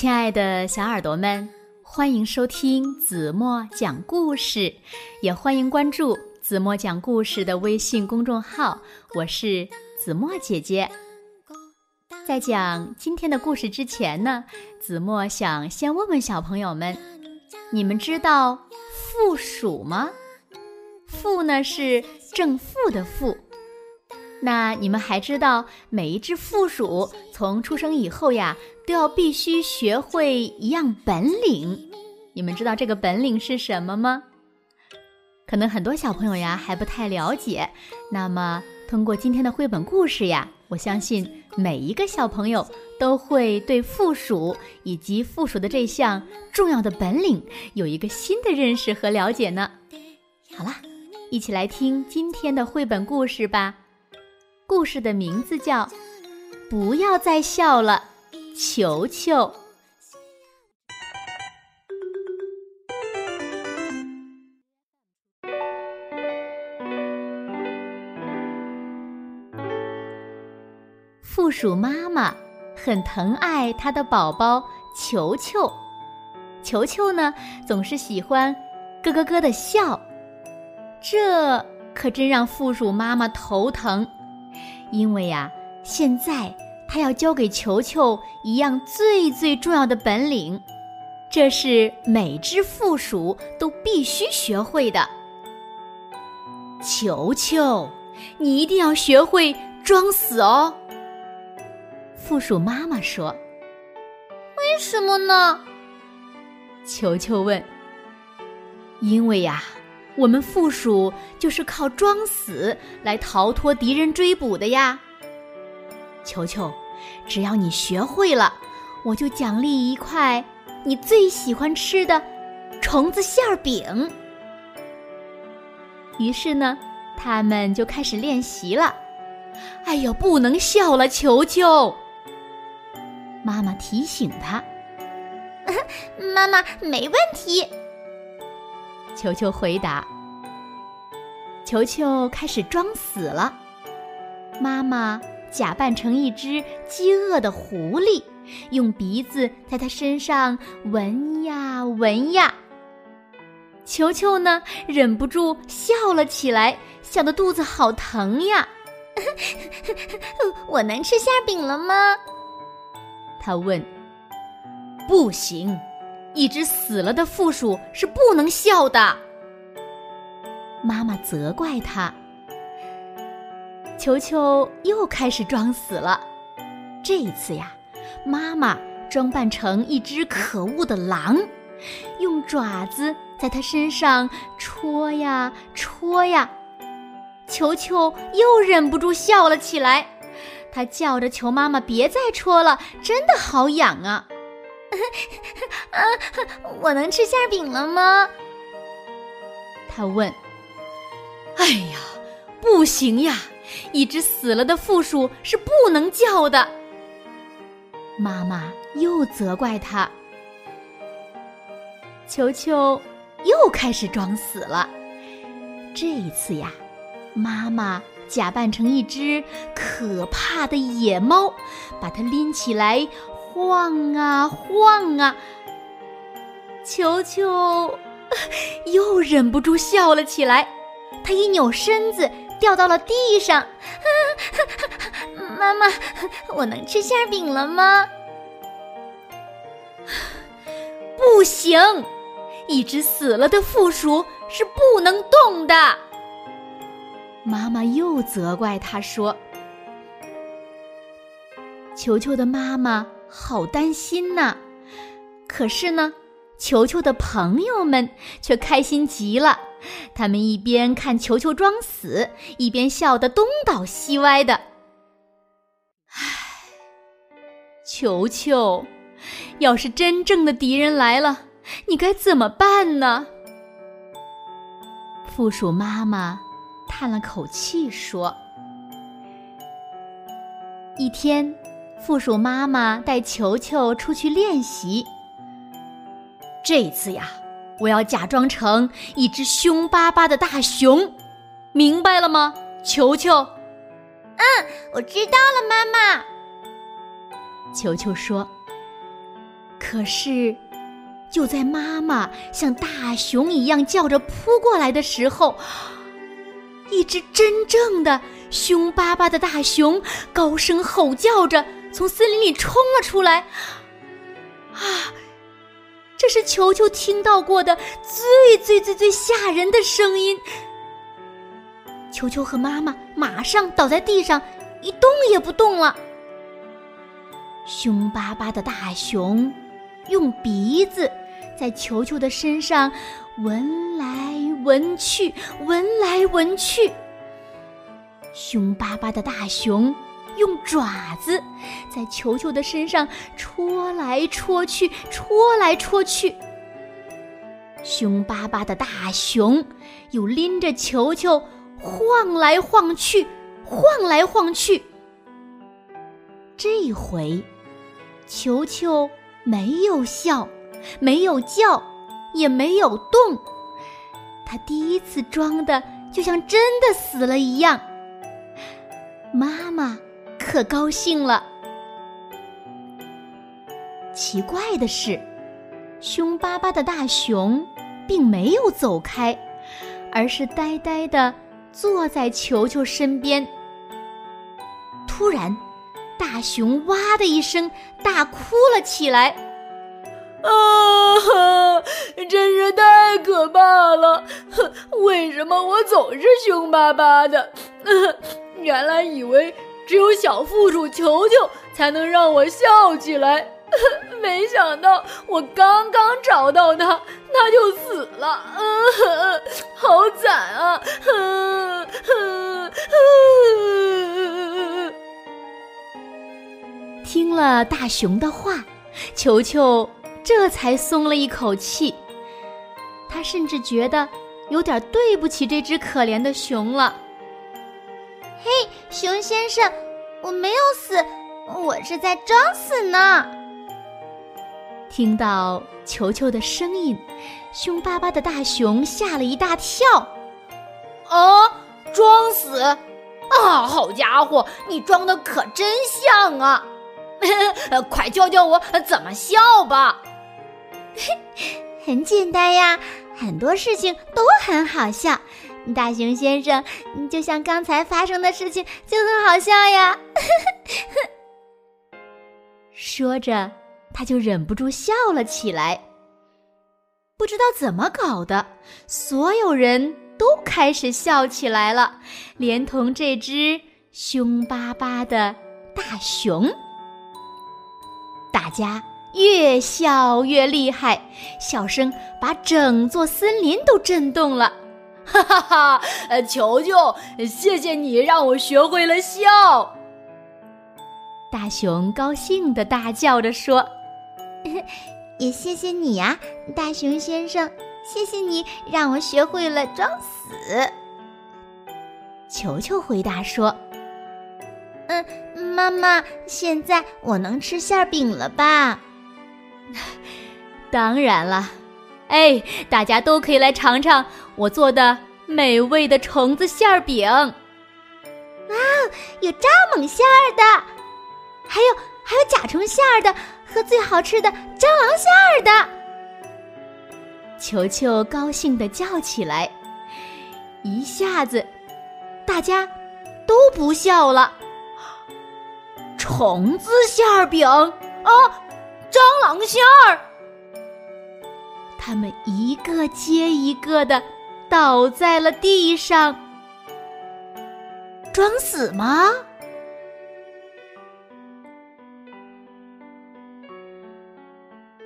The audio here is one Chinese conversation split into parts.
亲爱的小耳朵们，欢迎收听子墨讲故事，也欢迎关注子墨讲故事的微信公众号。我是子墨姐姐。在讲今天的故事之前呢，子墨想先问问小朋友们：你们知道负数吗？负呢是正负的负。那你们还知道每一只负鼠从出生以后呀，都要必须学会一样本领。你们知道这个本领是什么吗？可能很多小朋友呀还不太了解。那么通过今天的绘本故事呀，我相信每一个小朋友都会对负鼠以及负鼠的这项重要的本领有一个新的认识和了解呢。好啦，一起来听今天的绘本故事吧。故事的名字叫《不要再笑了，球球》。负鼠妈妈很疼爱它的宝宝球球，球球呢总是喜欢咯咯咯的笑，这可真让负鼠妈妈头疼。因为呀，现在他要教给球球一样最最重要的本领，这是每只负鼠都必须学会的。球球，你一定要学会装死哦。负鼠妈妈说：“为什么呢？”球球问。“因为呀。”我们负鼠就是靠装死来逃脱敌人追捕的呀。球球，只要你学会了，我就奖励一块你最喜欢吃的虫子馅儿饼。于是呢，他们就开始练习了。哎呦，不能笑了，球球！妈妈提醒他。妈妈，没问题。球球回答：“球球开始装死了。妈妈假扮成一只饥饿的狐狸，用鼻子在它身上闻呀闻呀。球球呢，忍不住笑了起来，笑得肚子好疼呀。我能吃馅饼了吗？他问。不行。”一只死了的负鼠是不能笑的。妈妈责怪他。球球又开始装死了。这一次呀，妈妈装扮成一只可恶的狼，用爪子在他身上戳呀戳呀。球球又忍不住笑了起来。他叫着求妈妈别再戳了，真的好痒啊。啊，我能吃馅饼了吗？他问。哎呀，不行呀！一只死了的负鼠是不能叫的。妈妈又责怪他。球球又开始装死了。这一次呀，妈妈假扮成一只可怕的野猫，把它拎起来。晃啊晃啊，球球 又忍不住笑了起来。他一扭身子，掉到了地上。妈妈，我能吃馅饼了吗？不行，一只死了的负鼠是不能动的。妈妈又责怪他说：“球球的妈妈。”好担心呐！可是呢，球球的朋友们却开心极了。他们一边看球球装死，一边笑得东倒西歪的。唉，球球，要是真正的敌人来了，你该怎么办呢？负鼠妈妈叹了口气说：“一天。”负鼠妈妈带球球出去练习。这次呀，我要假装成一只凶巴巴的大熊，明白了吗，球球？嗯，我知道了，妈妈。球球说：“可是，就在妈妈像大熊一样叫着扑过来的时候，一只真正的凶巴巴的大熊高声吼叫着从森林里冲了出来。啊！这是球球听到过的最最最最吓人的声音。球球和妈妈马上倒在地上，一动也不动了。凶巴巴的大熊用鼻子在球球的身上闻来闻去，闻来闻去。凶巴巴的大熊用爪子在球球的身上戳来戳去，戳来戳去。凶巴巴的大熊又拎着球球。晃来晃去，晃来晃去。这回，球球没有笑，没有叫，也没有动。他第一次装的就像真的死了一样。妈妈可高兴了。奇怪的是，凶巴巴的大熊并没有走开，而是呆呆的。坐在球球身边。突然，大熊哇的一声大哭了起来。啊，真是太可怕了！为什么我总是凶巴巴的？原来以为只有小负鼠球球才能让我笑起来。没想到我刚刚找到他，他就死了，嗯，好惨啊！听了大熊的话，球球这才松了一口气。他甚至觉得有点对不起这只可怜的熊了。嘿，熊先生，我没有死，我是在装死呢。听到球球的声音，凶巴巴的大熊吓了一大跳。啊，装死！啊，好家伙，你装的可真像啊！快教教我怎么笑吧。很简单呀，很多事情都很好笑。大熊先生，就像刚才发生的事情就很好笑呀。说着。他就忍不住笑了起来。不知道怎么搞的，所有人都开始笑起来了，连同这只凶巴巴的大熊。大家越笑越厉害，笑声把整座森林都震动了。哈哈哈！呃球球，谢谢你让我学会了笑。大熊高兴的大叫着说。也谢谢你呀，大熊先生，谢谢你让我学会了装死。球球回答说：“嗯，妈妈，现在我能吃馅饼了吧？” 当然了，哎，大家都可以来尝尝我做的美味的虫子馅儿饼。哇，有蚱蜢馅儿的，还有还有甲虫馅儿的。和最好吃的蟑螂馅儿的，球球高兴的叫起来，一下子，大家都不笑了。虫子馅儿饼啊，蟑螂馅儿，他们一个接一个的倒在了地上。装死吗？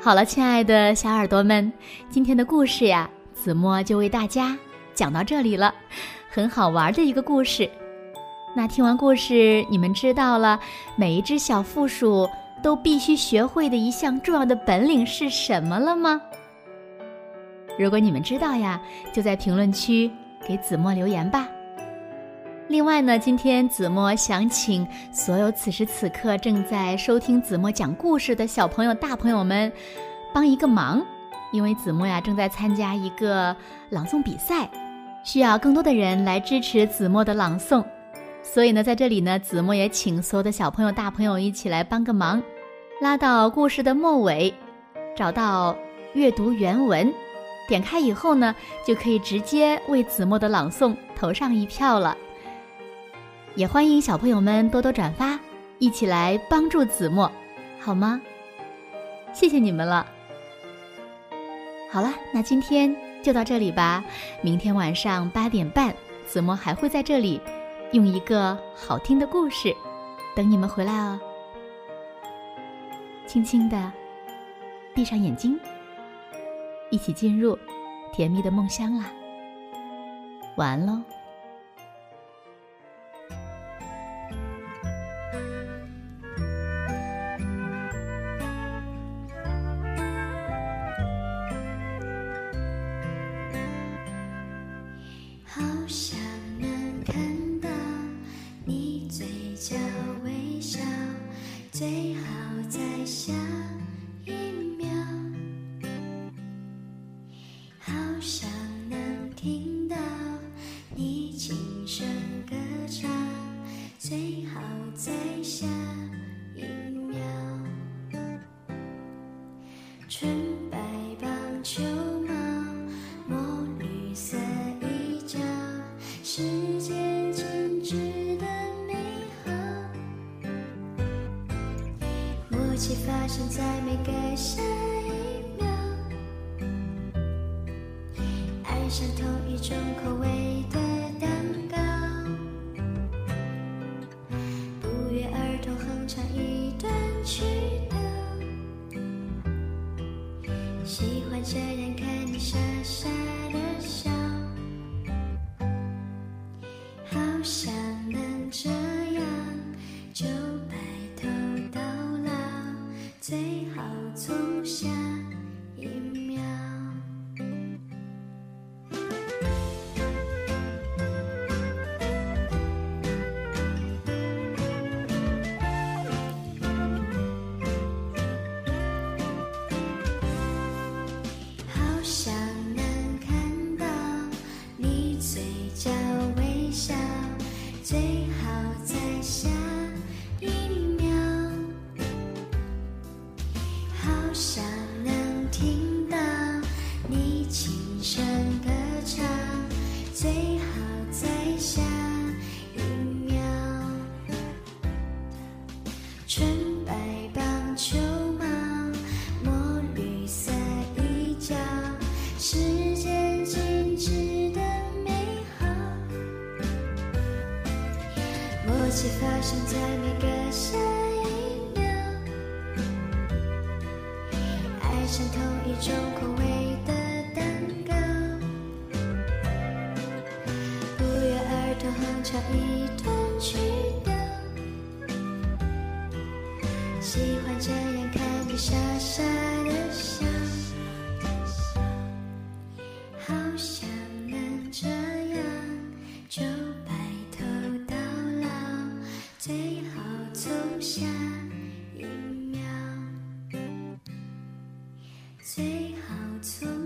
好了，亲爱的小耳朵们，今天的故事呀，子墨就为大家讲到这里了，很好玩的一个故事。那听完故事，你们知道了每一只小负鼠都必须学会的一项重要的本领是什么了吗？如果你们知道呀，就在评论区给子墨留言吧。另外呢，今天子墨想请所有此时此刻正在收听子墨讲故事的小朋友、大朋友们，帮一个忙，因为子墨呀正在参加一个朗诵比赛，需要更多的人来支持子墨的朗诵，所以呢，在这里呢，子墨也请所有的小朋友、大朋友一起来帮个忙，拉到故事的末尾，找到阅读原文，点开以后呢，就可以直接为子墨的朗诵投上一票了。也欢迎小朋友们多多转发，一起来帮助子墨，好吗？谢谢你们了。好了，那今天就到这里吧。明天晚上八点半，子墨还会在这里，用一个好听的故事等你们回来哦。轻轻的闭上眼睛，一起进入甜蜜的梦乡啦。晚安喽。好想能看到你嘴角微笑，最好在下。奇发生在每个下一秒，爱上同一种口味的蛋糕，不约而同哼唱一段曲调，喜欢这样看你傻傻最好在下一秒纯白棒球帽墨绿色衣角时间静止的美好。默契发生在每个下一秒爱上同一种一段曲调，喜欢这样看你傻傻的笑，好想能这样就。下一秒，最好从。